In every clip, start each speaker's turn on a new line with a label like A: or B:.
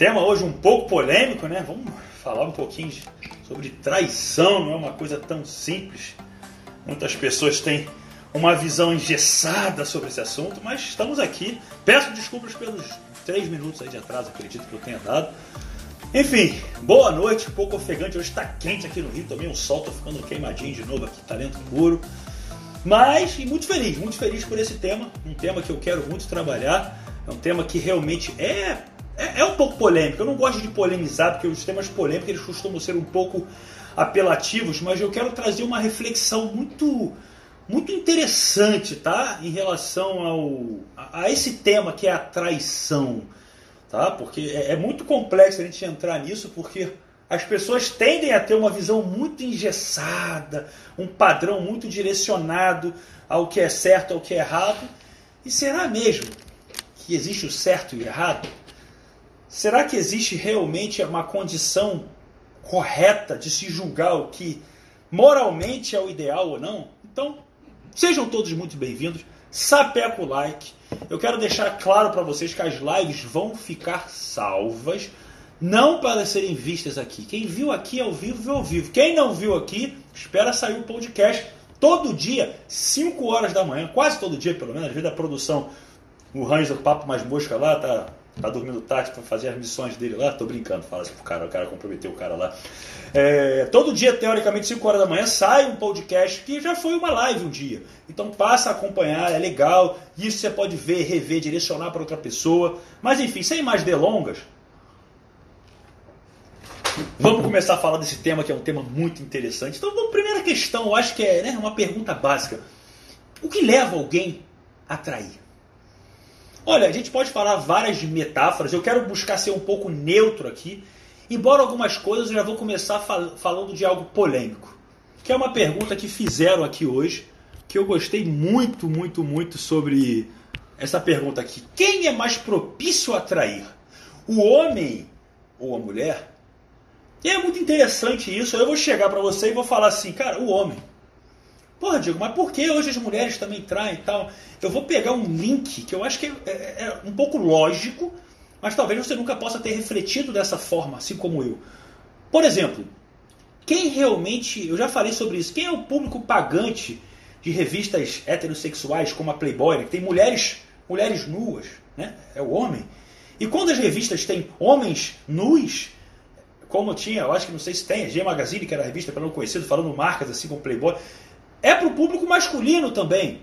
A: Tema hoje um pouco polêmico, né? Vamos falar um pouquinho sobre traição, não é uma coisa tão simples. Muitas pessoas têm uma visão engessada sobre esse assunto, mas estamos aqui. Peço desculpas pelos três minutos aí de atraso, acredito que eu tenha dado. Enfim, boa noite, um pouco ofegante. Hoje está quente aqui no Rio também, o sol tá ficando queimadinho de novo aqui, talento puro. Mas, muito feliz, muito feliz por esse tema, um tema que eu quero muito trabalhar. É um tema que realmente é é, é, um pouco polêmico. Eu não gosto de polemizar, porque os temas polêmicos eles costumam ser um pouco apelativos, mas eu quero trazer uma reflexão muito muito interessante, tá? Em relação ao a, a esse tema que é a traição, tá? Porque é, é muito complexo a gente entrar nisso, porque as pessoas tendem a ter uma visão muito engessada, um padrão muito direcionado ao que é certo, ao que é errado. E será mesmo que existe o certo e o errado? Será que existe realmente uma condição correta de se julgar o que moralmente é o ideal ou não? Então, sejam todos muito bem-vindos. Sapeca o like. Eu quero deixar claro para vocês que as lives vão ficar salvas, não para serem vistas aqui. Quem viu aqui ao vivo, viu ao vivo. Quem não viu aqui, espera sair o podcast todo dia, 5 horas da manhã, quase todo dia pelo menos, vezes a produção, o Ranger Papo Mais Mosca lá, tá tá dormindo tarde para fazer as missões dele lá, tô brincando, fala assim pro cara, o cara comprometeu o cara lá. É, todo dia, teoricamente, 5 horas da manhã, sai um podcast que já foi uma live um dia. Então passa a acompanhar, é legal, isso você pode ver, rever, direcionar para outra pessoa. Mas enfim, sem mais delongas, vamos começar a falar desse tema que é um tema muito interessante. Então, vamos, primeira questão, eu acho que é né, uma pergunta básica. O que leva alguém a trair? Olha, a gente pode falar várias metáforas, eu quero buscar ser um pouco neutro aqui, embora algumas coisas eu já vou começar fal falando de algo polêmico, que é uma pergunta que fizeram aqui hoje, que eu gostei muito, muito, muito sobre essa pergunta aqui. Quem é mais propício a trair? O homem ou a mulher? E é muito interessante isso. Eu vou chegar para você e vou falar assim, cara, o homem. Porra, Diego, mas por que hoje as mulheres também traem e tal? Eu vou pegar um link que eu acho que é, é, é, um pouco lógico, mas talvez você nunca possa ter refletido dessa forma, assim como eu. Por exemplo, quem realmente, eu já falei sobre isso, quem é o público pagante de revistas heterossexuais como a Playboy, né, que tem mulheres, mulheres nuas, né? É o homem. E quando as revistas têm homens nus, como tinha, eu acho que não sei se tem, a G Magazine, que era a revista para não conhecido, falando marcas assim como Playboy, é para o público masculino também,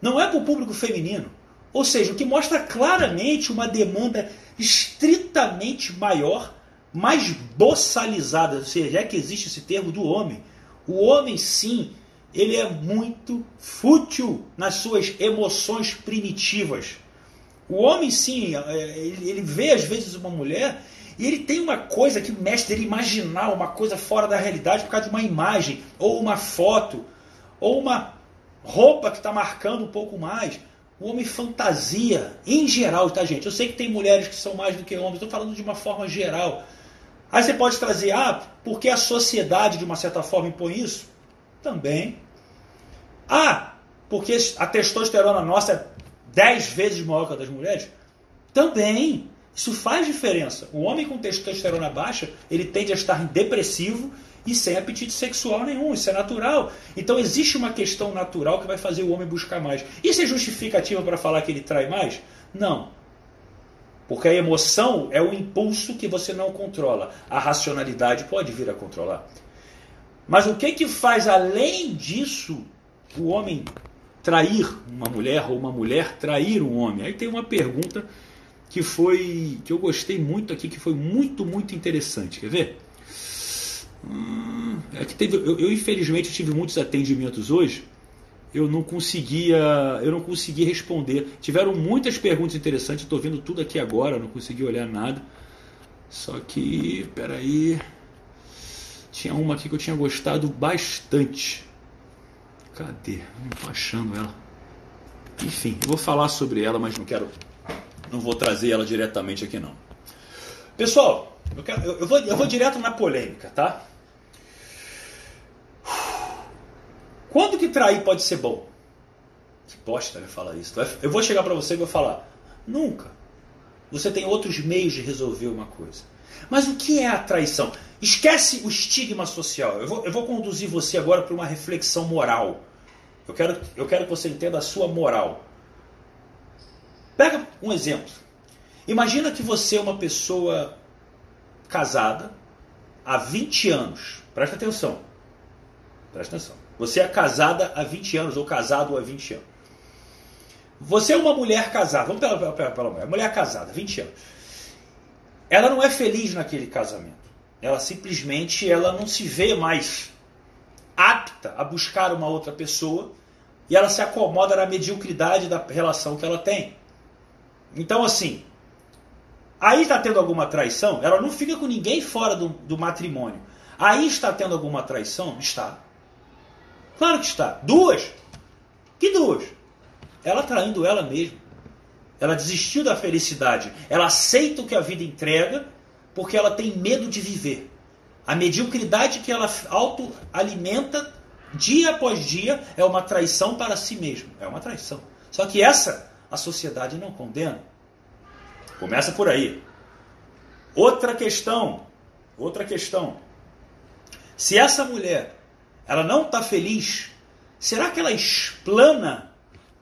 A: não é para o público feminino. Ou seja, o que mostra claramente uma demanda estritamente maior, mais boçalizada, ou seja, é que existe esse termo do homem. O homem, sim, ele é muito fútil nas suas emoções primitivas. O homem, sim, é, ele vê às vezes uma mulher e ele tem uma coisa que mexe dele imaginar uma coisa fora da realidade por causa de uma imagem ou uma foto ou uma roupa que está marcando um pouco mais. O homem fantasia, em geral, tá, gente? Eu sei que tem mulheres que são mais do que homens, estou falando de uma forma geral. Aí você pode trazer, ah, porque a sociedade, de uma certa forma, impõe isso? Também. Ah, porque a testosterona nossa é dez vezes maior que a das mulheres? Também. Isso faz diferença. O homem com testosterona baixa, ele tende a estar depressivo e sem apetite sexual nenhum, isso é natural. Então existe uma questão natural que vai fazer o homem buscar mais. Isso é justificativa para falar que ele trai mais? Não. Porque a emoção é o impulso que você não controla. A racionalidade pode vir a controlar. Mas o que que faz além disso o homem trair uma mulher ou uma mulher trair um homem? Aí tem uma pergunta que foi que eu gostei muito aqui, que foi muito, muito interessante. Quer ver? Hum, é que teve, eu, eu, infelizmente tive muitos atendimentos hoje. Eu não conseguia, eu não consegui responder. Tiveram muitas perguntas interessantes. Estou vendo tudo aqui agora, não consegui olhar nada. Só que, peraí, tinha uma aqui que eu tinha gostado bastante. Cadê? Não estou achando ela. Enfim, vou falar sobre ela, mas não quero, não vou trazer ela diretamente aqui não. Pessoal, eu, quero, eu, eu, vou, eu vou direto na polêmica, tá? Quando que trair pode ser bom? Que bosta vai falar isso. Eu vou chegar para você e vou falar, nunca. Você tem outros meios de resolver uma coisa. Mas o que é a traição? Esquece o estigma social. Eu vou, eu vou conduzir você agora para uma reflexão moral. Eu quero, eu quero que você entenda a sua moral. Pega um exemplo. Imagina que você é uma pessoa casada há 20 anos. Presta atenção. Presta atenção. Você é casada há 20 anos ou casado há 20 anos. Você é uma mulher casada. Vamos pela, pela, pela mulher. Mulher casada, 20 anos. Ela não é feliz naquele casamento. Ela simplesmente ela não se vê mais apta a buscar uma outra pessoa e ela se acomoda na mediocridade da relação que ela tem. Então, assim, aí está tendo alguma traição, ela não fica com ninguém fora do, do matrimônio. Aí está tendo alguma traição? Está. Claro que está. Duas? Que duas? Ela traindo ela mesma. Ela desistiu da felicidade. Ela aceita o que a vida entrega porque ela tem medo de viver. A mediocridade que ela autoalimenta dia após dia é uma traição para si mesma. É uma traição. Só que essa a sociedade não condena. Começa por aí. Outra questão, outra questão. Se essa mulher ela não está feliz, será que ela explana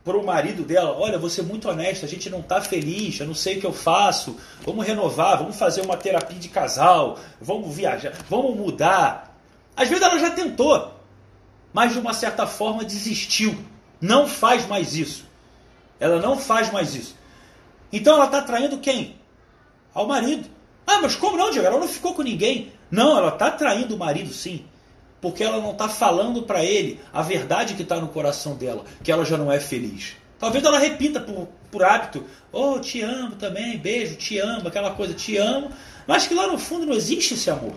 A: para o marido dela, olha, vou ser muito honesta, a gente não está feliz, eu não sei o que eu faço, vamos renovar, vamos fazer uma terapia de casal, vamos viajar, vamos mudar. Às vezes ela já tentou, mas de uma certa forma desistiu. Não faz mais isso. Ela não faz mais isso. Então ela está traindo quem? Ao marido. Ah, mas como não, Diego? Ela não ficou com ninguém. Não, ela está traindo o marido sim porque ela não está falando para ele a verdade que está no coração dela, que ela já não é feliz. Talvez ela repita por, por hábito, oh, te amo também, beijo, te amo, aquela coisa, te amo, mas que lá no fundo não existe esse amor.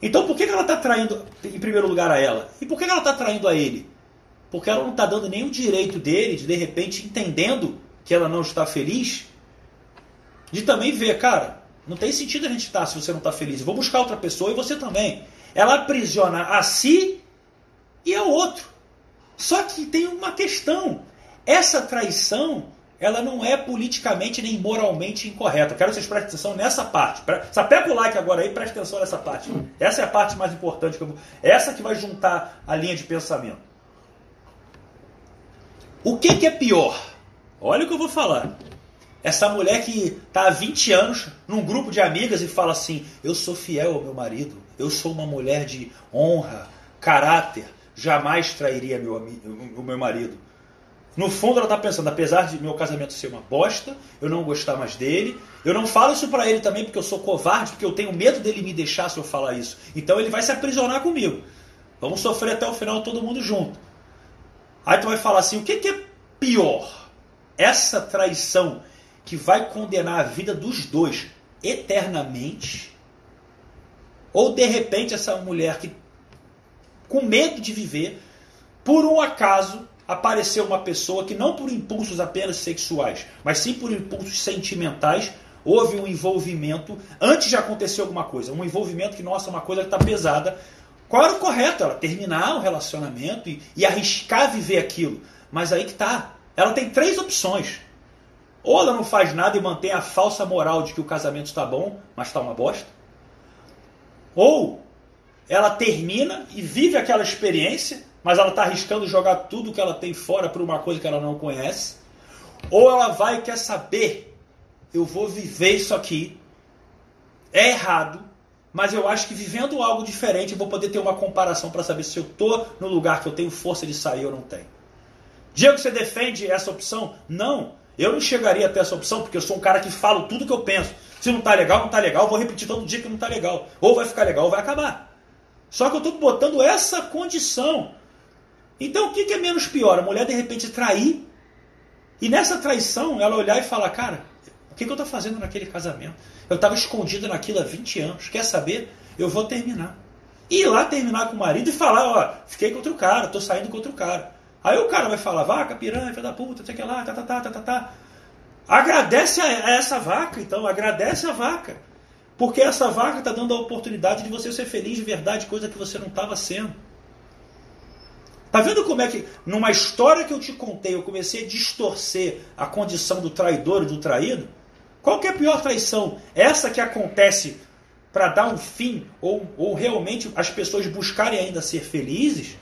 A: Então por que, ela está traindo, em primeiro lugar, a ela? E por que, ela está traindo a ele? Porque ela não está dando nenhum direito dele de, de repente, entendendo que ela não está feliz, de também ver, cara, não tem sentido a gente estar se você não está feliz. Eu vou buscar outra pessoa e você também. Ela aprisiona a si e ao outro. Só que tem uma questão. Essa traição, ela não é politicamente nem moralmente incorreta. quero que vocês prestem atenção nessa parte. Sapeca o like agora aí, preste atenção nessa parte. Essa é a parte mais importante. Que eu vou... Essa que vai juntar a linha de pensamento. O que, que é pior? Olha o que eu vou falar. Essa mulher que está há 20 anos num grupo de amigas e fala assim: Eu sou fiel ao meu marido, eu sou uma mulher de honra, caráter, jamais trairia meu, o meu marido. No fundo, ela está pensando: apesar de meu casamento ser uma bosta, eu não gostar mais dele, eu não falo isso para ele também porque eu sou covarde, porque eu tenho medo dele me deixar se eu falar isso. Então ele vai se aprisionar comigo. Vamos sofrer até o final todo mundo junto. Aí tu vai falar assim: o que, que é pior? Essa traição que vai condenar a vida dos dois eternamente, ou de repente essa mulher que, com medo de viver, por um acaso apareceu uma pessoa que não por impulsos apenas sexuais, mas sim por impulsos sentimentais, houve um envolvimento antes de acontecer alguma coisa, um envolvimento que, nossa, uma coisa que está pesada. Qual era o correto? Ela terminar o relacionamento e, e arriscar viver aquilo. Mas aí que tá. Ela tem três opções. Ou ela não faz nada e mantém a falsa moral de que o casamento está bom, mas está uma bosta. Ou ela termina e vive aquela experiência, mas ela está arriscando jogar tudo que ela tem fora por uma coisa que ela não conhece. Ou ela vai e quer saber, eu vou viver isso aqui, é errado, mas eu acho que vivendo algo diferente eu vou poder ter uma comparação para saber se eu estou no lugar que eu tenho força de sair ou não tenho. Diego, você defende essa opção? Não. Eu não chegaria até essa opção porque eu sou um cara que falo tudo que eu penso. Se não tá legal, não tá legal, vou repetir todo dia que não tá legal. Ou vai ficar legal ou vai acabar. Só que eu estou botando essa condição. Então o que, é menos pior? A mulher de repente trair e nessa traição ela olhar e falar, cara, o que, que eu estou fazendo naquele casamento? Eu estava escondido naquilo há 20 anos. Quer saber? Eu vou terminar. E ir lá terminar com o marido e falar, ó, fiquei com outro cara, estou saindo com outro cara. Aí o cara vai falar, vaca, piranha, filho da puta, sei que lá, tá, tá, tá, tá, tá, tá. Agradece a essa vaca, então, agradece a vaca. Porque essa vaca está dando a oportunidade de você ser feliz de verdade, coisa que você não estava sendo. Tá vendo como é que, numa história que eu te contei, eu comecei a distorcer a condição do traidor e do traído? Qual que é a pior traição? Essa que acontece para dar um fim, ou, ou realmente as pessoas buscarem ainda ser felizes?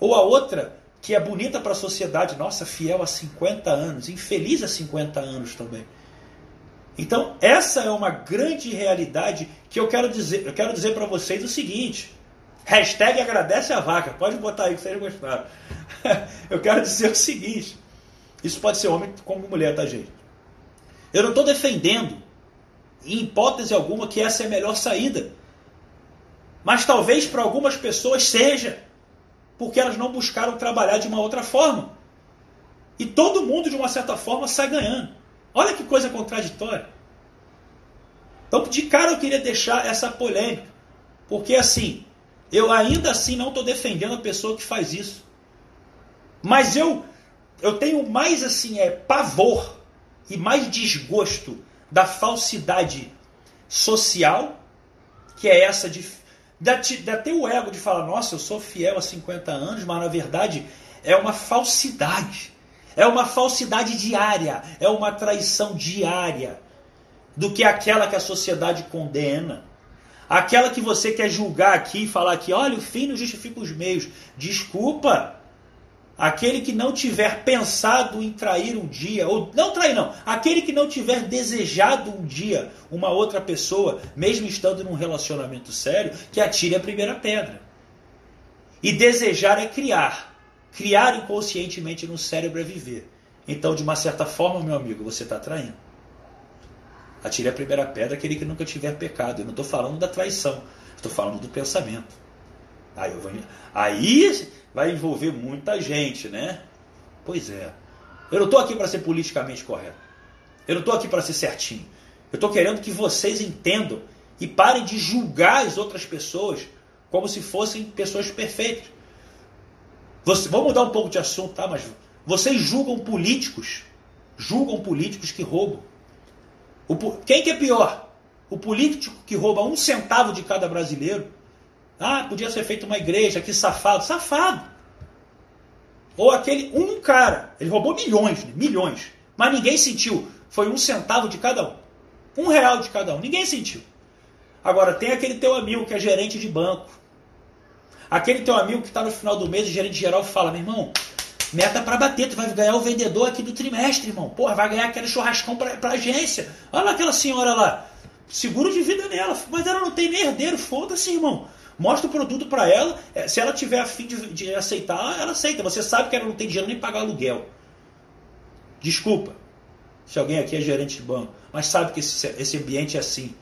A: Ou a outra que é bonita para a sociedade, nossa, fiel há 50 anos, infeliz há 50 anos também. Então, essa é uma grande realidade que eu quero dizer, eu quero dizer para vocês o seguinte: hashtag agradece a vaca, pode botar aí que vocês gostaram. eu quero dizer o seguinte: isso pode ser homem como mulher, tá, gente? Eu não estou defendendo, em hipótese alguma, que essa é a melhor saída. Mas talvez para algumas pessoas seja, porque elas não buscaram trabalhar de uma outra forma. E todo mundo, de uma certa forma, sai ganhando. Olha que coisa contraditória. Então, de cara, eu queria deixar essa polêmica. Porque, assim, eu ainda assim não estou defendendo a pessoa que faz isso. Mas eu, eu tenho mais, assim, é pavor e mais desgosto da falsidade social, que é essa de, de, de ter o ego de falar, nossa, eu sou fiel há 50 anos, mas na verdade é uma falsidade. É uma falsidade diária, é uma traição diária do que aquela que a sociedade condena. Aquela que você quer julgar aqui e falar que, olha, o fim não justifica os meios. Desculpa. Aquele que não tiver pensado em trair um dia, ou não trair não, aquele que não tiver desejado um dia uma outra pessoa, mesmo estando num relacionamento sério, que atire a primeira pedra. E desejar é criar. Criar inconscientemente no cérebro é viver. Então, de uma certa forma, meu amigo, você está traindo. Atire a primeira pedra aquele que nunca tiver pecado. Eu não estou falando da traição, estou falando do pensamento. Aí, vou... Aí vai envolver muita gente, né? Pois é. Eu não estou aqui para ser politicamente correto. Eu não estou aqui para ser certinho. Eu estou querendo que vocês entendam e parem de julgar as outras pessoas como se fossem pessoas perfeitas. Você, vamos mudar um pouco de assunto, tá? Mas vocês julgam políticos, julgam políticos que roubam. O, quem que é pior? O político que rouba um centavo de cada brasileiro? Ah, podia ser feito uma igreja, que safado. Safado! Ou aquele um cara, ele roubou milhões, né? milhões, mas ninguém sentiu. Foi um centavo de cada um. Um real de cada um. Ninguém sentiu. Agora, tem aquele teu amigo que é gerente de banco, Aquele teu amigo que está no final do mês, gerente geral fala, meu irmão, meta para bater, tu vai ganhar o vendedor aqui do trimestre, irmão. Porra, vai ganhar aquele churrascão para a agência. Olha lá aquela senhora lá, seguro de vida nela, mas ela não tem nem herdeiro, foda-se, irmão. Mostra o produto para ela, é, se ela tiver afim de, de aceitar, ela aceita. Você sabe que ela não tem dinheiro nem pagar aluguel. Desculpa, se alguém aqui é gerente de banco, mas sabe que esse, esse ambiente é assim.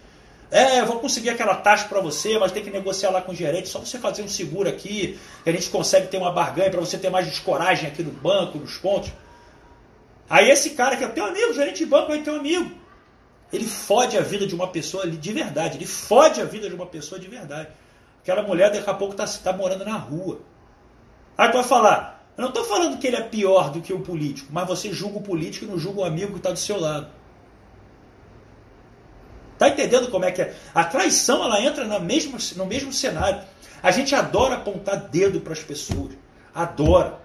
A: É, eu vou conseguir aquela taxa para você, mas tem que negociar lá com o gerente. Só você fazer um seguro aqui, que a gente consegue ter uma barganha para você ter mais descoragem aqui no banco, nos pontos. Aí esse cara que é teu amigo, gerente de banco, é teu amigo. Ele fode a vida de uma pessoa de verdade. Ele fode a vida de uma pessoa de verdade. Aquela mulher daqui a pouco está tá morando na rua. Aí tu vai falar, eu não estou falando que ele é pior do que o político, mas você julga o político e não julga o amigo que está do seu lado. Tá entendendo como é que é? A traição ela entra no mesmo, no mesmo cenário. A gente adora apontar dedo para as pessoas. Adora.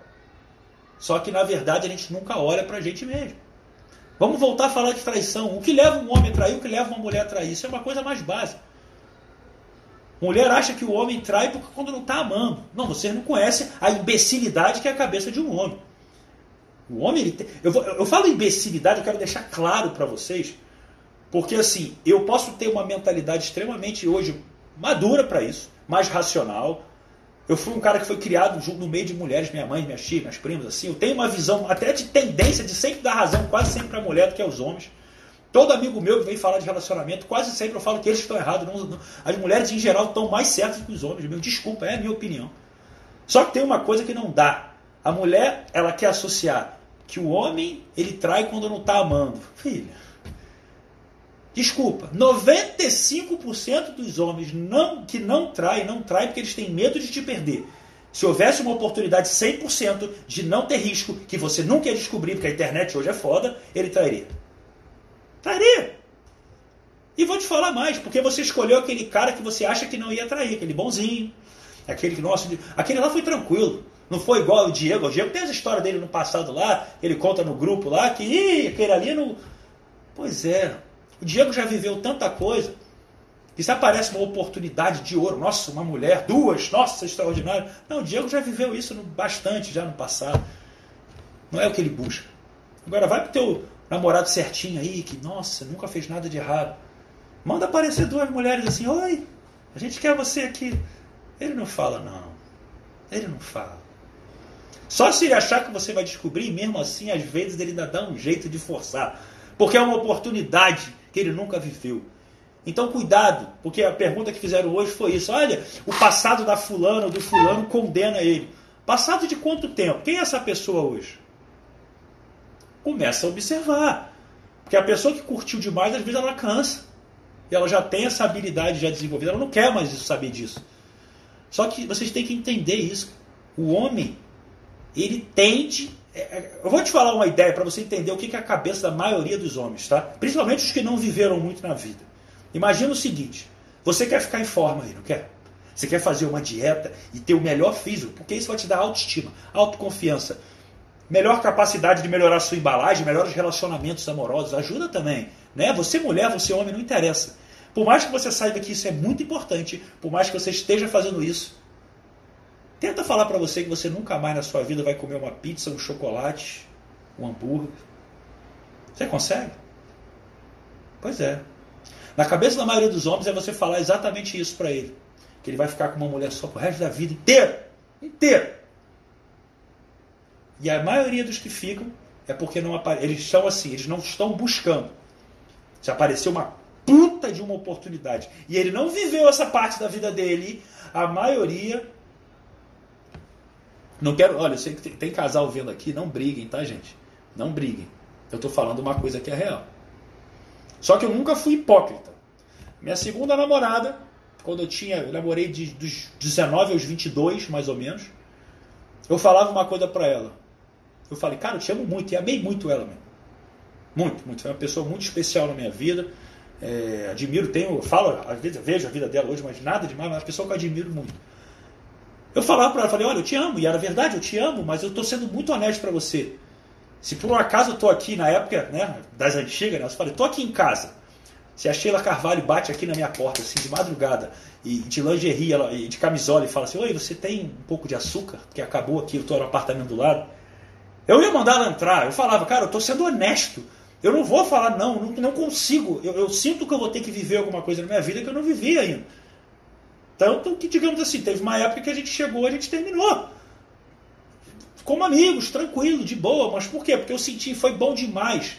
A: Só que na verdade a gente nunca olha para a gente mesmo. Vamos voltar a falar de traição. O que leva um homem a trair, o que leva uma mulher a trair? Isso é uma coisa mais básica. Mulher acha que o homem trai porque quando não está amando. Não, vocês não conhecem a imbecilidade que é a cabeça de um homem. O homem, ele tem... eu, vou, eu falo imbecilidade, eu quero deixar claro para vocês porque assim, eu posso ter uma mentalidade extremamente hoje madura para isso, mais racional. Eu fui um cara que foi criado no meio de mulheres, minha mãe, minhas tias, minhas primas, assim. Eu tenho uma visão até de tendência de sempre dar razão, quase sempre para a mulher do que aos homens. Todo amigo meu que vem falar de relacionamento, quase sempre eu falo que eles estão errados. Não, não, as mulheres em geral estão mais certas que os homens. Meu, desculpa, é a minha opinião. Só que tem uma coisa que não dá. A mulher, ela quer associar que o homem, ele trai quando não está amando. Filha, Desculpa, 95% dos homens não, que não traem, não traem porque eles têm medo de te perder. Se houvesse uma oportunidade 100% de não ter risco, que você nunca ia descobrir, porque a internet hoje é foda, ele trairia. Trairia. E vou te falar mais, porque você escolheu aquele cara que você acha que não ia trair, aquele bonzinho, aquele que, aquele lá foi tranquilo. Não foi igual o Diego. O Diego tem as histórias dele no passado lá, ele conta no grupo lá, que Ih, aquele ali não. Pois é, O Diego já viveu tanta coisa que se aparece uma oportunidade de ouro, nossa, uma mulher, duas, nossa, extraordinário. Não, o Diego já viveu isso bastante já no passado. Não é o que ele busca. Agora vai pro teu namorado certinho aí, que, nossa, nunca fez nada de errado. Manda aparecer duas mulheres assim, oi, a gente quer você aqui. Ele não fala, não. Ele não fala. Só se ele achar que você vai descobrir, mesmo assim, às vezes ele ainda dá um jeito de forçar. Porque é uma oportunidade que ele nunca viveu. Então, cuidado, porque a pergunta que fizeram hoje foi isso: olha, o passado da fulana ou do fulano condena ele. Passado de quanto tempo? Quem é essa pessoa hoje? Começa a observar. Porque a pessoa que curtiu demais, às vezes ela cansa. E ela já tem essa habilidade já desenvolvida, ela não quer mais saber disso. Só que vocês têm que entender isso. O homem, ele tende. É, é, eu vou te falar uma ideia para você entender o que é a cabeça da maioria dos homens, tá? Principalmente os que não viveram muito na vida. Imagina o seguinte: você quer ficar em forma aí, não quer? Você quer fazer uma dieta e ter o melhor físico, porque isso vai te dar autoestima, autoconfiança, melhor capacidade de melhorar sua embalagem, melhores relacionamentos amorosos, ajuda também. Né? Você mulher, você homem, não interessa. Por mais que você saiba que isso é muito importante, por mais que você esteja fazendo isso, tenta falar para você que você nunca mais na sua vida vai comer uma pizza, um chocolate, um hambúrguer. Você consegue? Pois é. Na cabeça da maioria dos homens é você falar exatamente isso para ele. Que ele vai ficar com uma mulher só pro resto da vida inteira. Inteira. E a maioria dos que ficam é porque não eles estão assim, eles não estão buscando. Se apareceu uma puta de uma oportunidade e ele não viveu essa parte da vida dele, a maioria. Não quero. Olha, eu sei que tem, casal vendo aqui, não briguem, tá, gente? Não briguem. Eu estou falando uma coisa que é real. Só que eu nunca fui hipócrita. Minha segunda namorada, quando eu tinha. Eu namorei de, dos 19 aos 22, mais ou menos. Eu falava uma coisa para ela. Eu falei, cara, eu te amo muito. E amei muito ela mesmo. Muito, muito. Foi uma pessoa muito especial na minha vida. É, admiro, tenho, falo, às vezes vejo a vida dela hoje, mas nada demais, mas é uma pessoa que eu admiro muito. Eu falava para ela, falei, olha, eu te amo, e era verdade, eu te amo, mas eu estou sendo muito honesto para você. Se por um acaso eu estou aqui na época né, das antigas, né, eu falei, estou aqui em casa. Se a Sheila Carvalho bate aqui na minha porta, assim, de madrugada, e de lingerie ela, e de camisola, e fala assim, oi, você tem um pouco de açúcar? Que acabou aqui, eu estou no apartamento do lado. Eu ia mandar ela entrar, eu falava, cara, eu estou sendo honesto. Eu não vou falar, não, não, não consigo. Eu, eu, sinto que eu vou ter que viver alguma coisa na minha vida que eu não vivi ainda. Tanto que, digamos assim, teve uma época que a gente chegou, a gente terminou. Como amigos, tranquilo, de boa. Mas por quê? Porque eu senti, foi bom demais.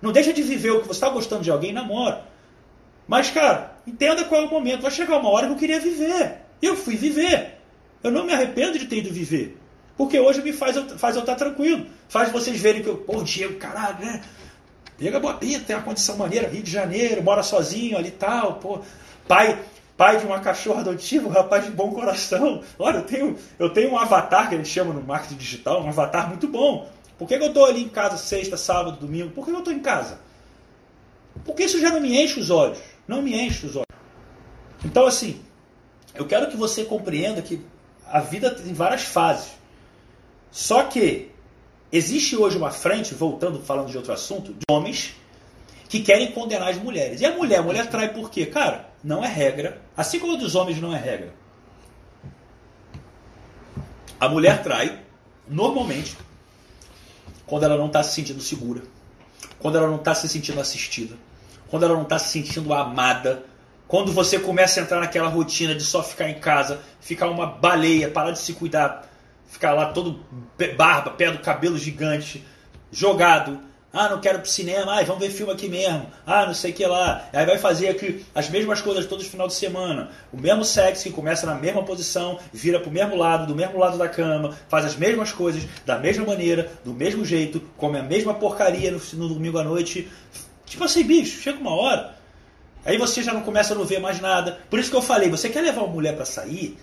A: Não deixa de viver o que você está gostando de alguém, namora. Mas, cara, entenda qual é o momento. Vai chegar uma hora que eu queria viver. Eu fui viver. Eu não me arrependo de ter ido viver. Porque hoje me faz, faz eu estar tranquilo. Faz vocês verem que eu, pô, Diego, caralho, né? Pega boa pinta, tem uma condição maneira, Rio de Janeiro, mora sozinho ali e tal, pô. Pai, pai de uma cachorra adotiva, um rapaz de bom coração. Olha, eu tenho, eu tenho um avatar que a gente chama no marketing digital, um avatar muito bom. Por que, que eu estou ali em casa sexta, sábado, domingo? Por que eu estou em casa? Porque isso já não me enche os olhos. Não me enche os olhos. Então, assim, eu quero que você compreenda que a vida tem várias fases. Só que Existe hoje uma frente, voltando falando de outro assunto, de homens que querem condenar as mulheres. E a mulher, a mulher trai por quê? Cara, não é regra. Assim como a dos homens não é regra. A mulher trai, normalmente, quando ela não está se sentindo segura, quando ela não está se sentindo assistida, quando ela não está se sentindo amada, quando você começa a entrar naquela rotina de só ficar em casa, ficar uma baleia, parar de se cuidar, ficar lá todo barba, pé do cabelo gigante, jogado. Ah, não quero pro cinema, ah, vamos ver filme aqui mesmo. Ah, não sei o que lá. Aí vai fazer aqui as mesmas coisas todos os final de semana. O mesmo sexo que começa na mesma posição, vira pro mesmo lado, do mesmo lado da cama, faz as mesmas coisas, da mesma maneira, do mesmo jeito, come a mesma porcaria no, no domingo à noite. Tipo assim, bicho, chega uma hora. Aí você já não começa a não ver mais nada. Por isso que eu falei, você quer levar uma mulher para sair?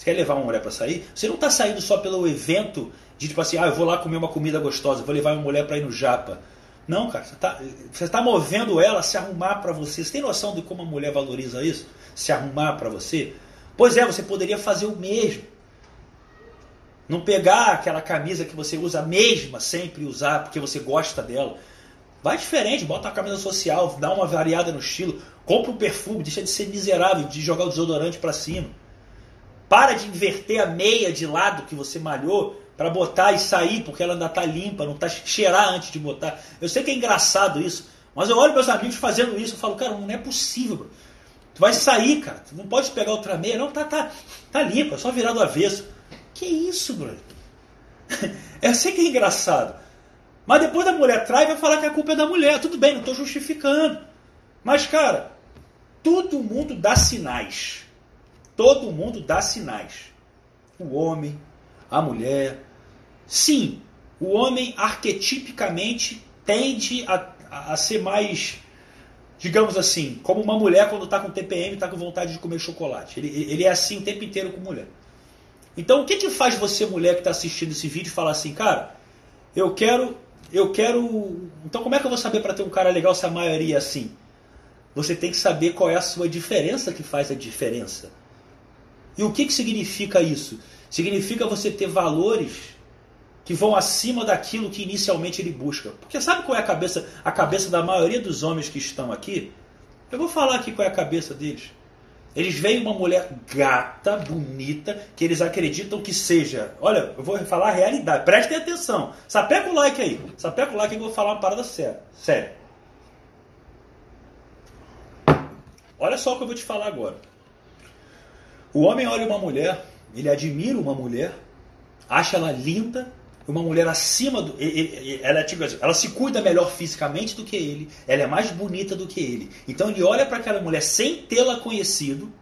A: Você quer levar uma mulher para sair? Você não está saindo só pelo evento de tipo assim, ah, eu vou lá comer uma comida gostosa, vou levar uma mulher para ir no japa. Não, cara, você está você tá movendo ela a se arrumar para você. Você tem noção de como a mulher valoriza isso? Se arrumar para você? Pois é, você poderia fazer o mesmo. Não pegar aquela camisa que você usa a mesma sempre usar porque você gosta dela. Vai diferente, bota uma camisa social, dá uma variada no estilo, compra um perfume, deixa de ser miserável, de jogar o desodorante para cima. Para de inverter a meia de lado que você malhou para botar e sair, porque ela ainda tá limpa, não tá cheirar antes de botar. Eu sei que é engraçado isso, mas eu olho meus amigos fazendo isso, eu falo, cara, não é possível, bro. Tu vai sair, cara, tu não pode pegar outra meia, não, tá, tá, tá limpa, é só virar do avesso. Que isso, bro? Eu sei que é engraçado. Mas depois da mulher trai, vai falar que a culpa é da mulher. Tudo bem, não estou justificando. Mas, cara, todo mundo dá sinais. Todo mundo dá sinais. O homem, a mulher. Sim, o homem arquetipicamente tende a, a, ser mais, digamos assim, como uma mulher quando está com TPM está com vontade de comer chocolate. Ele, ele é assim o tempo inteiro com mulher. Então, o que, que faz você, mulher que está assistindo esse vídeo, falar assim, cara, eu quero eu quero. Então, como é que eu vou saber para ter um cara legal se a maioria é assim? Você tem que saber qual é a sua diferença que faz a diferença. E o que, que significa isso? Significa você ter valores que vão acima daquilo que inicialmente ele busca. Porque sabe qual é a cabeça, a cabeça da maioria dos homens que estão aqui? Eu vou falar aqui qual é a cabeça deles. Eles veem uma mulher gata, bonita, que eles acreditam que seja. Olha, eu vou falar a realidade. Prestem atenção. Sapeca o like aí. Sapeca o like que eu vou falar uma parada séria. Sério. Olha só o que eu vou te falar agora. O homem olha uma mulher, ele admira uma mulher, acha ela linda, uma mulher acima do. Ela, tipo, ela se cuida melhor fisicamente do que ele, ela é mais bonita do que ele. Então ele olha para aquela mulher sem tê-la conhecido,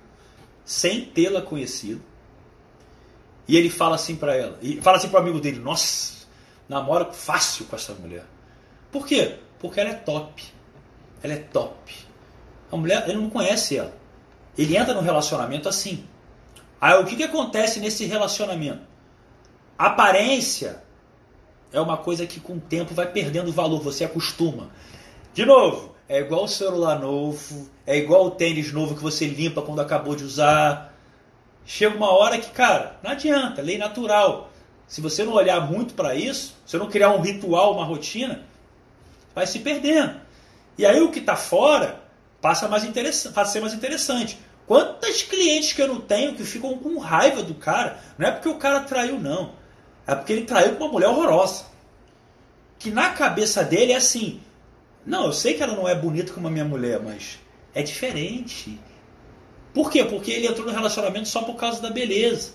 A: sem tê-la conhecido, e ele fala assim para ela, e fala assim para o amigo dele: Nossa, namora fácil com essa mulher. Por quê? Porque ela é top. Ela é top. A mulher, ele não conhece ela. Ele entra no relacionamento assim. Aí o que, que acontece nesse relacionamento? Aparência é uma coisa que com o tempo vai perdendo valor, você acostuma. De novo, é igual o celular novo, é igual o tênis novo que você limpa quando acabou de usar. Chega uma hora que, cara, não adianta, lei natural. Se você não olhar muito para isso, se não criar um ritual, uma rotina, vai se perdendo. E aí o que está fora passa, mais passa a ser mais interessante. Quantas clientes que eu não tenho que ficam com raiva do cara? Não é porque o cara traiu, não. É porque ele traiu com uma mulher horrorosa. Que na cabeça dele é assim: não, eu sei que ela não é bonita como a minha mulher, mas é diferente. Por quê? Porque ele entrou no relacionamento só por causa da beleza.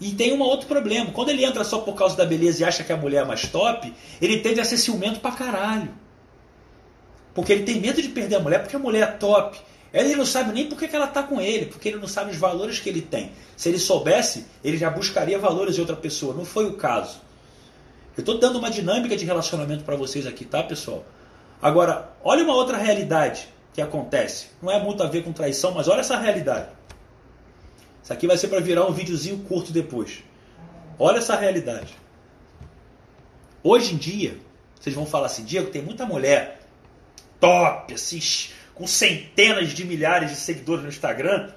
A: E tem um outro problema. Quando ele entra só por causa da beleza e acha que a mulher é mais top, ele tende a ser ciumento pra caralho. Porque ele tem medo de perder a mulher porque a mulher é top. Ele não sabe nem por que ela está com ele, porque ele não sabe os valores que ele tem. Se ele soubesse, ele já buscaria valores de outra pessoa. Não foi o caso. Eu estou dando uma dinâmica de relacionamento para vocês aqui, tá, pessoal? Agora, olha uma outra realidade que acontece. Não é muito a ver com traição, mas olha essa realidade. Isso aqui vai ser para virar um videozinho curto depois. Olha essa realidade. Hoje em dia, vocês vão falar assim, Diego, tem muita mulher top, assim, com centenas de milhares de seguidores no Instagram,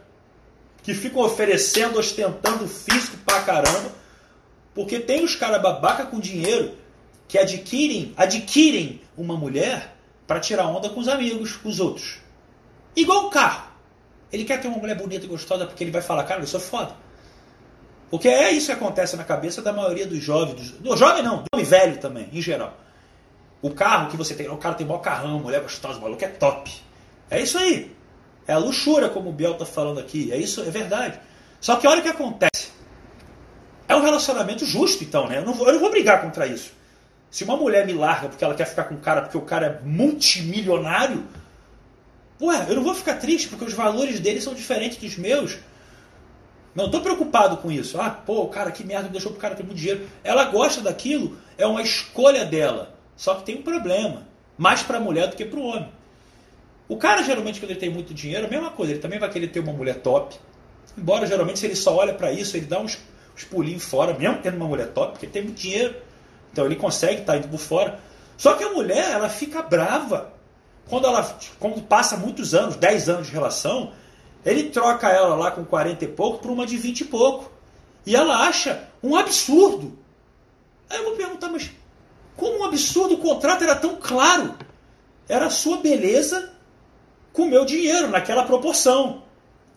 A: que ficam oferecendo, ostentando físico pra caramba, porque tem os caras babaca com dinheiro que adquirem, adquirem uma mulher para tirar onda com os amigos, com os outros. Igual o carro. Ele quer ter uma mulher bonita e gostosa porque ele vai falar, cara, eu sou foda. Porque é isso que acontece na cabeça da maioria dos jovens. Dos, do jovem não, do homem velho também, em geral. O carro que você tem, o cara tem maior carrão, mulher gostosa, o maluco é top. É isso aí. É a luxúria, como o Biel está falando aqui. É isso, é verdade. Só que olha o que acontece. É um relacionamento justo, então, né? Eu não vou, eu não vou brigar contra isso. Se uma mulher me larga porque ela quer ficar com o cara porque o cara é multimilionário, ué, eu não vou ficar triste porque os valores dele são diferentes dos meus. Não estou preocupado com isso. Ah, pô, cara, que merda, deixou pro cara ter muito dinheiro. Ela gosta daquilo, é uma escolha dela. Só que tem um problema. Mais para a mulher do que para o homem. O cara, geralmente, quando ele tem muito dinheiro, a mesma coisa, ele também vai querer ter uma mulher top. Embora, geralmente, se ele só olha para isso, ele dá uns, uns pulinhos fora, mesmo tendo uma mulher top, porque ele tem muito dinheiro. Então ele consegue estar tá indo por fora. Só que a mulher, ela fica brava. Quando ela quando passa muitos anos, 10 anos de relação, ele troca ela lá com 40 e pouco por uma de 20 e pouco. E ela acha um absurdo. Aí eu vou perguntar, mas Como um absurdo, o contrato era tão claro. Era a sua beleza com o meu dinheiro, naquela proporção.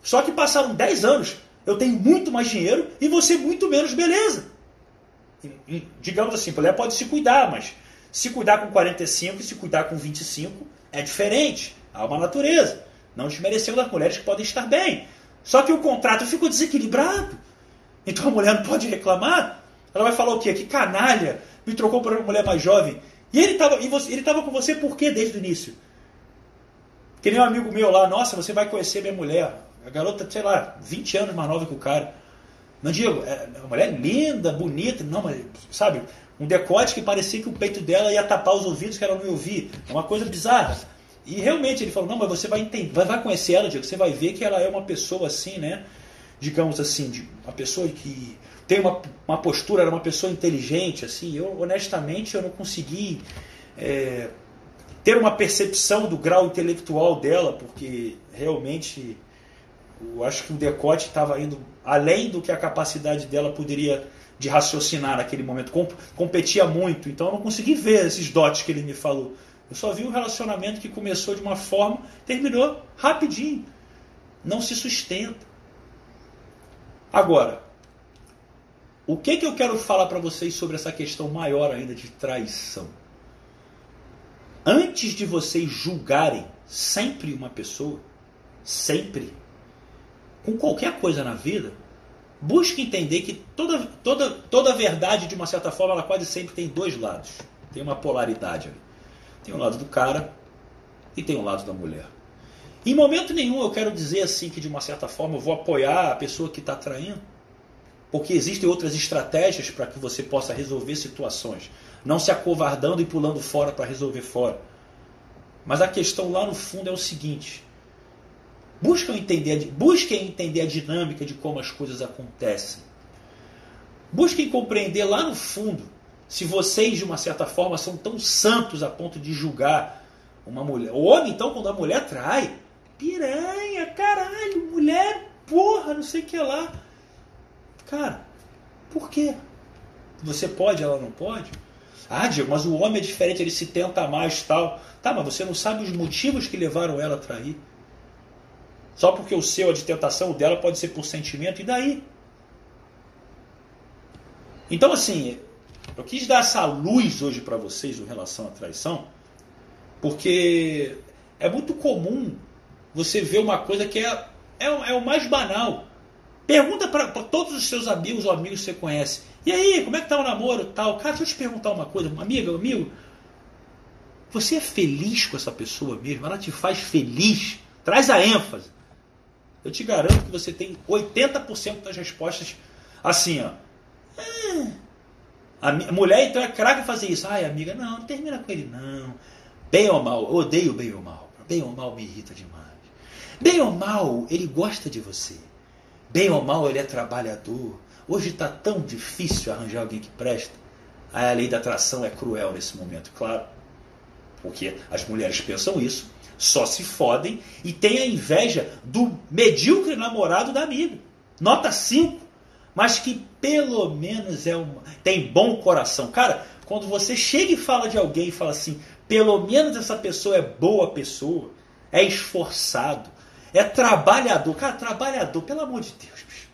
A: Só que passaram 10 anos, eu tenho muito mais dinheiro e você muito menos beleza. digamos assim, mulher pode se cuidar, mas se cuidar com 45 e se cuidar com 25 é diferente. Há uma natureza. Não desmerecendo as mulheres que podem estar bem. Só que o contrato ficou desequilibrado. Então a mulher não pode reclamar. Ela vai falar o quê? Que canalha, me trocou por uma mulher mais jovem. E ele estava ele com você por quê desde o início? Nem um amigo meu lá, nossa, você vai conhecer minha mulher. A garota, sei lá, 20 anos mais nova que o cara. Não digo, é uma mulher linda, bonita, não, mas, sabe, um decote que parecia que o peito dela ia tapar os ouvidos que ela não ia ouvir. É uma coisa bizarra. E realmente ele falou, não, mas você vai entender, vai conhecer ela, Diego, você vai ver que ela é uma pessoa assim, né? Digamos assim, de, uma pessoa que tem uma, uma postura, era uma pessoa inteligente, assim. Eu, honestamente, eu não consegui é, ter uma percepção do grau intelectual dela, porque realmente eu acho que o decote estava indo além do que a capacidade dela poderia de raciocinar naquele momento. Competia muito, então eu não consegui ver esses dotes que ele me falou. Eu só vi um relacionamento que começou de uma forma, terminou rapidinho. Não se sustenta. Agora, o que, que eu quero falar para vocês sobre essa questão maior ainda de traição? Antes de vocês julgarem sempre uma pessoa, sempre, com qualquer coisa na vida, busque entender que toda, toda, toda verdade, de uma certa forma, ela quase sempre tem dois lados. Tem uma polaridade ali. Tem o um lado do cara e tem o um lado da mulher. Em momento nenhum eu quero dizer assim que de uma certa forma eu vou apoiar a pessoa que está traindo. Porque existem outras estratégias para que você possa resolver situações. Não se acovardando e pulando fora para resolver fora. Mas a questão lá no fundo é o seguinte: busquem entender, busquem entender a dinâmica de como as coisas acontecem. Busquem compreender lá no fundo se vocês, de uma certa forma, são tão santos a ponto de julgar uma mulher. O homem, então, quando a mulher trai, piranha, caralho, mulher, porra, não sei o que lá. Cara, por quê? Você pode, ela não pode? Ah, Diego, mas o homem é diferente, ele se tenta mais tal. Tá, mas você não sabe os motivos que levaram ela a trair. Só porque o seu, a de tentação, o dela pode ser por sentimento, e daí? Então, assim, eu quis dar essa luz hoje para vocês em relação à traição, porque é muito comum você ver uma coisa que é, é, é o mais banal. Pergunta para todos os seus amigos ou amigos que você conhece. E aí, como é que tá o namoro tal? Cara, deixa eu te perguntar uma coisa, amiga, amigo. Você é feliz com essa pessoa mesmo? Ela te faz feliz? Traz a ênfase. Eu te garanto que você tem 80% das respostas assim, ó. É, a mulher então é craque fazer isso. Ai, amiga, não, não termina com ele, não. Bem ou mal, eu odeio bem ou mal. Bem ou mal me irrita demais. Bem ou mal, ele gosta de você. Bem ou mal, ele é trabalhador. Hoje está tão difícil arranjar alguém que presta. A lei da atração é cruel nesse momento, claro. Porque as mulheres pensam isso, só se fodem e têm a inveja do medíocre namorado da amiga. Nota 5 mas que pelo menos é uma, tem bom coração. Cara, quando você chega e fala de alguém e fala assim, pelo menos essa pessoa é boa pessoa, é esforçado, é trabalhador. Cara, trabalhador, pelo amor de Deus, bicho.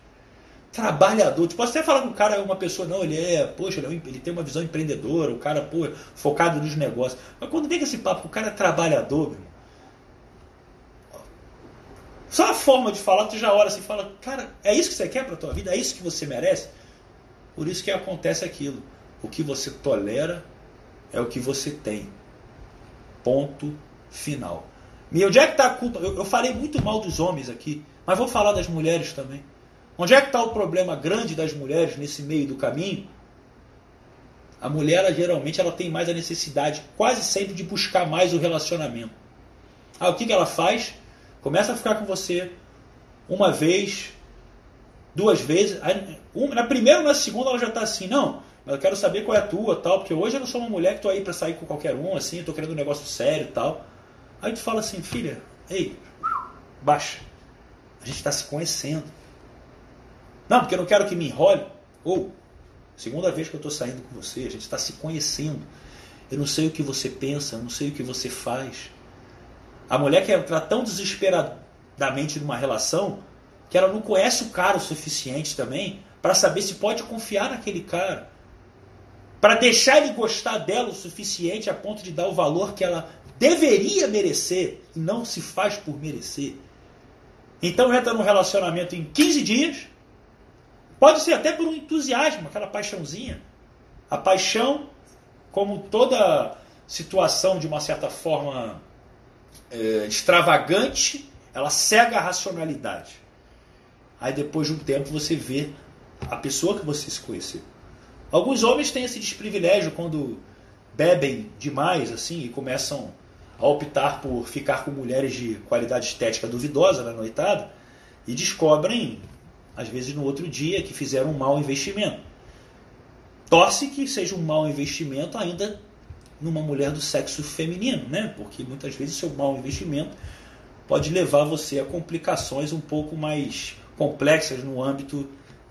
A: Trabalhador. Tu pode até falar que o cara uma pessoa, não, ele é, poxa, ele, é ele tem uma visão empreendedora, o cara, pô, focado nos negócios. Mas quando vem com esse papo, o cara é trabalhador, meu só a forma de falar, tu já olha assim e fala, cara, é isso que você quer para tua vida? É isso que você merece? Por isso que acontece aquilo. O que você tolera é o que você tem. Ponto final. E onde é que está a culpa? Eu, eu falei muito mal dos homens aqui, mas vou falar das mulheres também. Onde é que está o problema grande das mulheres nesse meio do caminho? A mulher, ela, geralmente, ela tem mais a necessidade, quase sempre, de buscar mais o relacionamento. Ah, o que, que ela faz? Começa a ficar com você uma vez, duas vezes. Na primeira ou na segunda ela já está assim, não, mas eu quero saber qual é a tua tal, porque hoje eu não sou uma mulher que tô aí para sair com qualquer um, assim, tô querendo um negócio sério tal. Aí tu fala assim, filha, ei, baixa. A gente está se conhecendo. Não, porque eu não quero que me enrole. Ou, segunda vez que eu estou saindo com você, a gente está se conhecendo. Eu não sei o que você pensa, eu não sei o que você faz. A mulher quer entrar tão desesperadamente numa relação que ela não conhece o cara o suficiente também para saber se pode confiar naquele cara. Para deixar ele gostar dela o suficiente a ponto de dar o valor que ela deveria merecer e não se faz por merecer. Então entra num relacionamento em 15 dias, pode ser até por um entusiasmo, aquela paixãozinha. A paixão, como toda situação de uma certa forma é, extravagante, ela cega a racionalidade. Aí depois de um tempo você vê a pessoa que você se conheceu. Alguns homens têm esse desprivilégio quando bebem demais assim e começam a optar por ficar com mulheres de qualidade estética duvidosa na noitada e descobrem, às vezes no outro dia, que fizeram um mau investimento. Torce que seja um mau investimento ainda numa mulher do sexo feminino, né? Porque muitas vezes seu mau investimento pode levar você a complicações um pouco mais complexas no âmbito,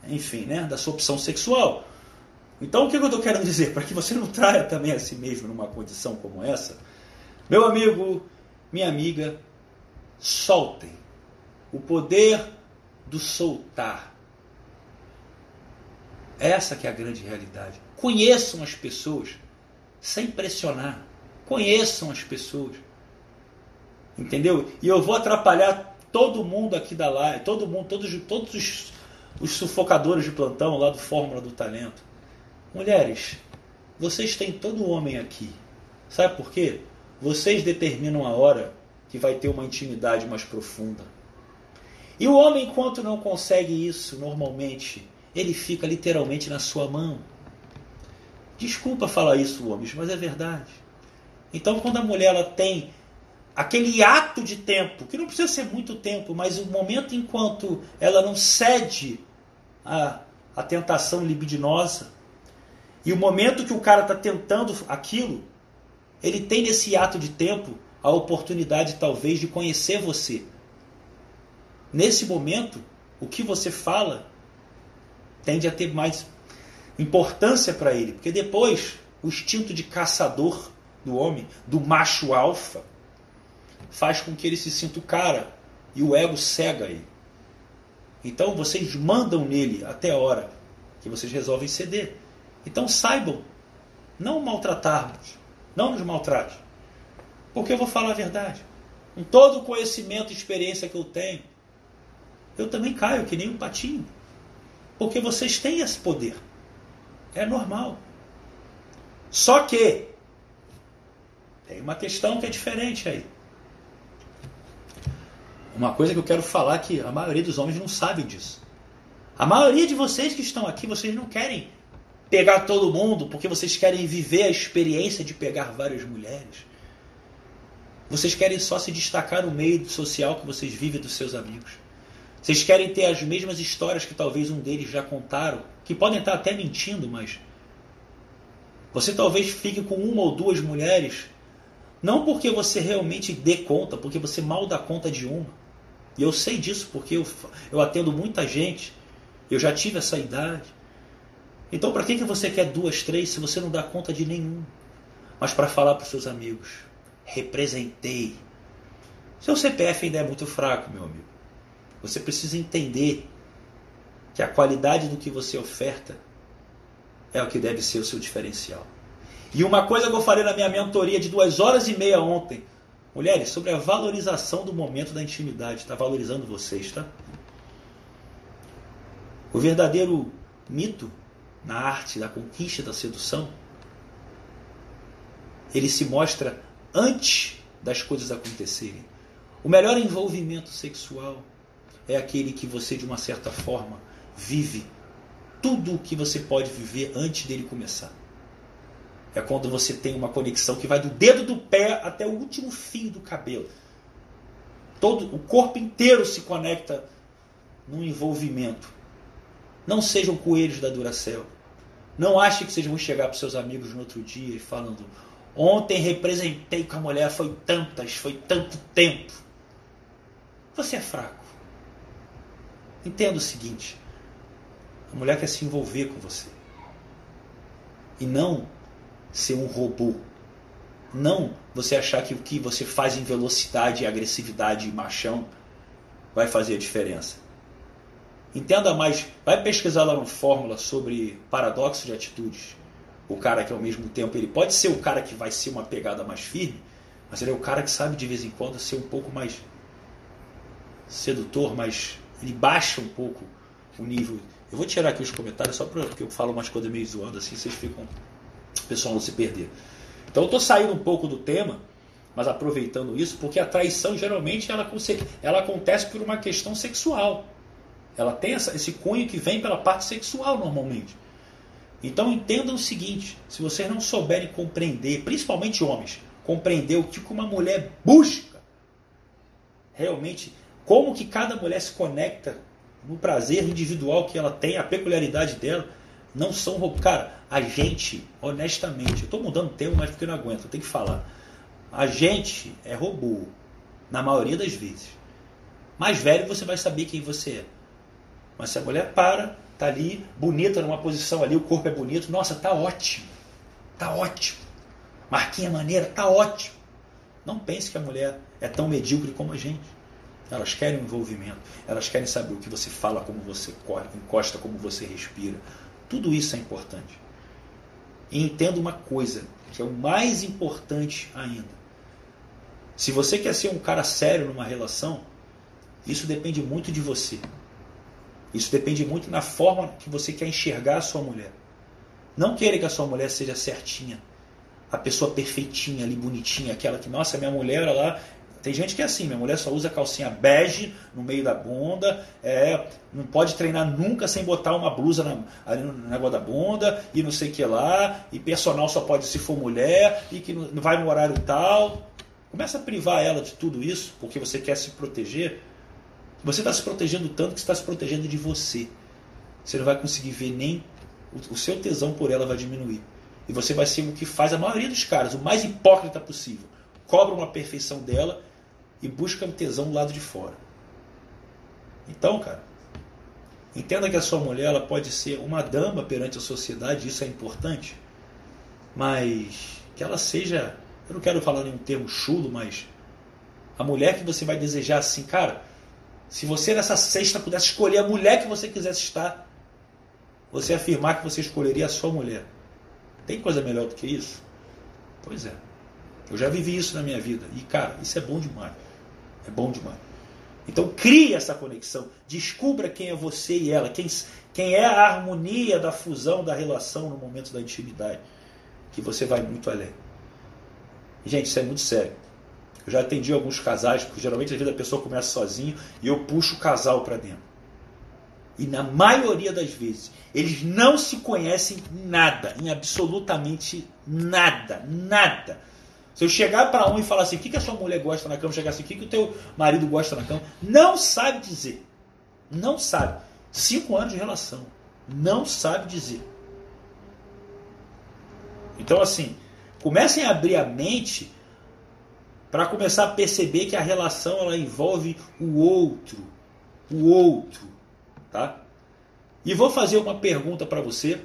A: enfim, né, da sua opção sexual. Então, o que eu estou querendo dizer? Para que você não traia também a si mesmo numa condição como essa, meu amigo, minha amiga, soltem o poder do soltar. Essa que é a grande realidade. Conheçam as pessoas sem pressionar. Conheçam as pessoas. Entendeu? E eu vou atrapalhar todo mundo aqui da live, todo mundo, todos, todos os, os sufocadores de plantão lá do Fórmula do Talento. Mulheres, vocês têm todo homem aqui. Sabe por quê? Vocês determinam a hora que vai ter uma intimidade mais profunda. E o homem, enquanto não consegue isso normalmente, ele fica literalmente na sua mão. Desculpa falar isso, homens, mas é verdade. Então, quando a mulher ela tem aquele ato de tempo, que não precisa ser muito tempo, mas o momento enquanto ela não cede à, à tentação libidinosa, e o momento que o cara está tentando aquilo, ele tem nesse ato de tempo a oportunidade talvez de conhecer você. Nesse momento, o que você fala tende a ter mais importância para ele, porque depois o instinto de caçador do homem, do macho alfa, faz com que ele se sinta o cara e o ego cega ele. Então vocês mandam nele até a hora que vocês resolvem ceder. Então saibam, não maltratarmos, não nos maltrate. Porque eu vou falar a verdade. Com todo o conhecimento e experiência que eu tenho, eu também caio que nem um patinho. Porque vocês têm esse poder. É normal. Só que tem uma questão que é diferente aí. Uma coisa que eu quero falar que a maioria dos homens não sabe disso. A maioria de vocês que estão aqui, vocês não querem pegar todo mundo porque vocês querem viver a experiência de pegar várias mulheres. Vocês querem só se destacar no meio social que vocês vivem dos seus amigos. Vocês querem ter as mesmas histórias que talvez um deles já contaram, que podem estar até mentindo, mas você talvez fique com uma ou duas mulheres, não porque você realmente dê conta, porque você mal dá conta de uma. E eu sei disso porque eu, eu atendo muita gente. Eu já tive essa idade. Então, para que, que você quer duas, três se você não dá conta de nenhum? Mas para falar para os seus amigos: representei. Seu CPF ainda é muito fraco, meu amigo. Você precisa entender que a qualidade do que você oferta é o que deve ser o seu diferencial. E uma coisa que eu falei na minha mentoria de duas horas e meia ontem Mulheres, sobre a valorização do momento da intimidade, está valorizando vocês, tá? O verdadeiro mito na arte da conquista da sedução, ele se mostra antes das coisas acontecerem. O melhor envolvimento sexual é aquele que você, de uma certa forma, vive tudo o que você pode viver antes dele começar. É quando você tem uma conexão que vai do dedo do pé até o último fio do cabelo. Todo o corpo inteiro se conecta num envolvimento. Não sejam coelhos da Duracell. Não ache que vocês vão chegar para seus amigos no outro dia e falando: Ontem representei com a mulher, foi tantas, foi tanto tempo. Você é fraco. Entenda o seguinte: a mulher quer se envolver com você. E não ser um robô Não você achar que o que você faz em velocidade, agressividade e machão vai fazer a diferença. Entenda mais, vai pesquisar lá no Fórmula sobre paradoxo de atitudes. O cara que ao mesmo tempo ele pode ser o cara que vai ser uma pegada mais firme, mas ele é o cara que sabe de vez em quando ser um pouco mais sedutor, mas ele baixa um pouco o nível. Eu vou tirar aqui os comentários só porque eu falo umas coisas meio zoando assim, vocês ficam. O pessoal não se perder. Então eu estou saindo um pouco do tema, mas aproveitando isso, porque a traição geralmente ela, ela acontece por uma questão sexual. Ela tem essa, esse cunho que vem pela parte sexual normalmente. Então entendam o seguinte: se vocês não souberem compreender, principalmente homens, compreender o que uma mulher busca, realmente, como que cada mulher se conecta no prazer individual que ela tem, a peculiaridade dela, não são roubo. Cara, a gente, honestamente, eu estou mudando o tema, mas porque não aguento, eu tenho que falar. A gente é robô, na maioria das vezes. Mais velho você vai saber quem você é. Mas se a mulher para, tá ali, bonita numa posição ali, o corpo é bonito, nossa, tá ótimo. Tá ótimo. Marquinha maneira, tá ótimo. Não pense que a mulher é tão medíocre como a gente. Elas querem envolvimento, elas querem saber o que você fala, como você encosta, como você respira. Tudo isso é importante. E entenda uma coisa, que é o mais importante ainda. Se você quer ser um cara sério numa relação, isso depende muito de você. Isso depende muito na forma que você quer enxergar a sua mulher. Não queira que a sua mulher seja certinha, a pessoa perfeitinha ali, bonitinha, aquela que, nossa, minha mulher lá. Tem gente que é assim, minha mulher só usa calcinha bege no meio da bunda, é, não pode treinar nunca sem botar uma blusa na, ali no negócio da bunda, e não sei o que lá, e personal só pode se for mulher, e que não vai no horário tal. Começa a privar ela de tudo isso, porque você quer se proteger você está se protegendo tanto que está se protegendo de você. Você não vai conseguir ver nem o seu tesão por ela vai diminuir. E você vai ser o que faz a maioria dos caras, o mais hipócrita possível. Cobra uma perfeição dela e busca o tesão do lado de fora. Então, cara, entenda que a sua mulher ela pode ser uma dama perante a sociedade, isso é importante, mas que ela seja, eu não quero falar em um termo chulo, mas a mulher que você vai desejar assim, cara, se você nessa sexta pudesse escolher a mulher que você quisesse estar, você afirmar que você escolheria a sua mulher. Tem coisa melhor do que isso? Pois é. Eu já vivi isso na minha vida. E, cara, isso é bom demais. É bom demais. Então, crie essa conexão. Descubra quem é você e ela. Quem, quem é a harmonia da fusão da relação no momento da intimidade. Que você vai muito além. Gente, isso é muito sério. Eu já atendi alguns casais, porque geralmente às vezes a pessoa começa sozinho e eu puxo o casal para dentro. E na maioria das vezes, eles não se conhecem em nada, em absolutamente nada, nada. Se eu chegar para um e falar assim, o que, que a sua mulher gosta na cama, chegar assim, o que, que o teu marido gosta na cama, não sabe dizer. Não sabe. Cinco anos de relação. Não sabe dizer. Então, assim, comecem a abrir a mente para começar a perceber que a relação ela envolve o outro, o outro, tá? E vou fazer uma pergunta para você,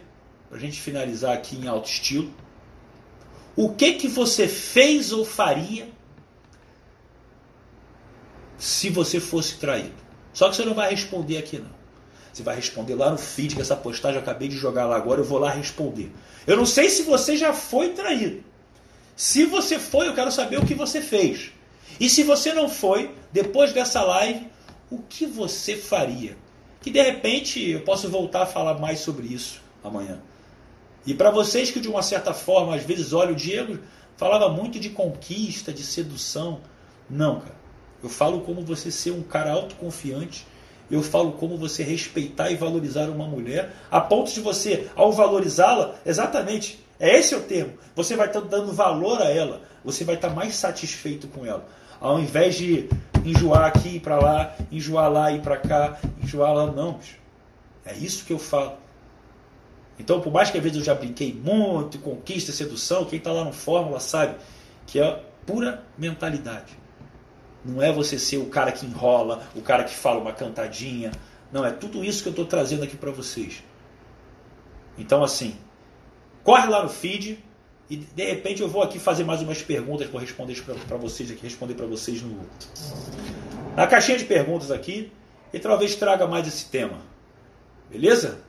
A: para a gente finalizar aqui em alto estilo. O que que você fez ou faria se você fosse traído? Só que você não vai responder aqui não. Você vai responder lá no feed que essa postagem eu acabei de jogar lá agora, eu vou lá responder. Eu não sei se você já foi traído. Se você foi, eu quero saber o que você fez. E se você não foi, depois dessa live, o que você faria? Que de repente eu posso voltar a falar mais sobre isso amanhã. E para vocês que de uma certa forma, às vezes, olha, o Diego falava muito de conquista, de sedução. Não, cara. Eu falo como você ser um cara autoconfiante. Eu falo como você respeitar e valorizar uma mulher, a ponto de você, ao valorizá-la, exatamente é esse o termo. Você vai estar dando valor a ela. Você vai estar mais satisfeito com ela. Ao invés de enjoar aqui e para lá, enjoar lá e para cá, enjoar lá, não. Bicho. É isso que eu falo. Então, por mais que às vezes eu já brinquei muito, conquista, sedução, quem está lá no Fórmula sabe que é pura mentalidade. Não é você ser o cara que enrola, o cara que fala uma cantadinha. Não, é tudo isso que eu estou trazendo aqui para vocês. Então, assim, Corre lá no feed, E de repente eu vou aqui fazer mais umas perguntas para responder para vocês aqui, responder para vocês no na caixinha de perguntas aqui e talvez traga mais esse tema. Beleza?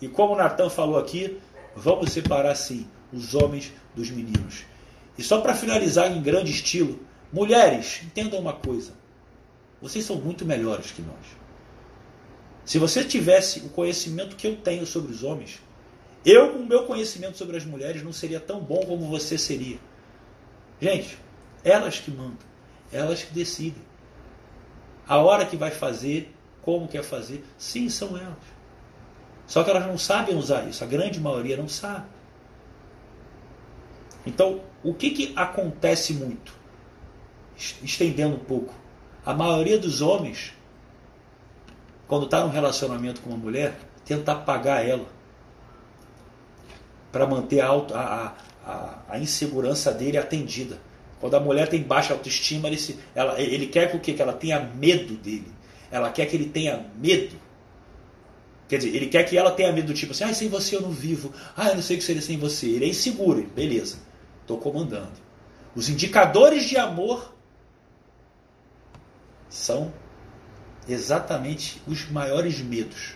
A: E como o Natan falou aqui, vamos separar sim os homens dos meninos. E só para finalizar em grande estilo, mulheres, entendam uma coisa. Vocês são muito melhores que nós. Se você tivesse o conhecimento que eu tenho sobre os homens, eu, com o meu conhecimento sobre as mulheres, não seria tão bom como você seria. Gente, elas que mandam, elas que decidem. A hora que vai fazer, como quer fazer, sim, são elas. Só que elas não sabem usar isso, a grande maioria não sabe. Então, o que, que acontece muito? Estendendo um pouco. A maioria dos homens, quando está num relacionamento com uma mulher, tenta apagar ela para manter a, a, a, a, insegurança dele atendida. Quando a mulher tem baixa autoestima, ele, se, ela, ele quer que, que ela tenha medo dele. Ela quer que ele tenha medo. Quer dizer, ele quer que ela tenha medo do tipo assim, ah, sem você eu não vivo, ah, eu não sei o que seria sem você. Ele é inseguro, beleza, estou comandando. Os indicadores de amor são exatamente os maiores medos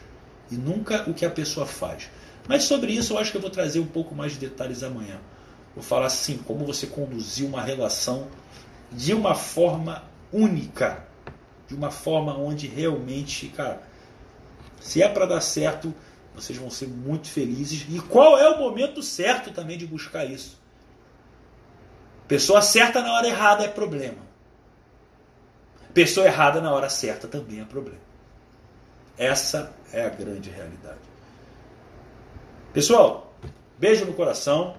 A: e nunca o que a pessoa faz. Mas sobre isso eu acho que eu vou trazer um pouco mais de detalhes amanhã. Vou falar assim, como você conduziu uma relação de uma forma única, de uma forma onde realmente, cara, se é para dar certo, vocês vão ser muito felizes. E qual é o momento certo também de buscar isso? Pessoa certa na hora errada é problema. Pessoa errada na hora certa também é problema. Essa é a grande realidade. Pessoal, beijo no coração.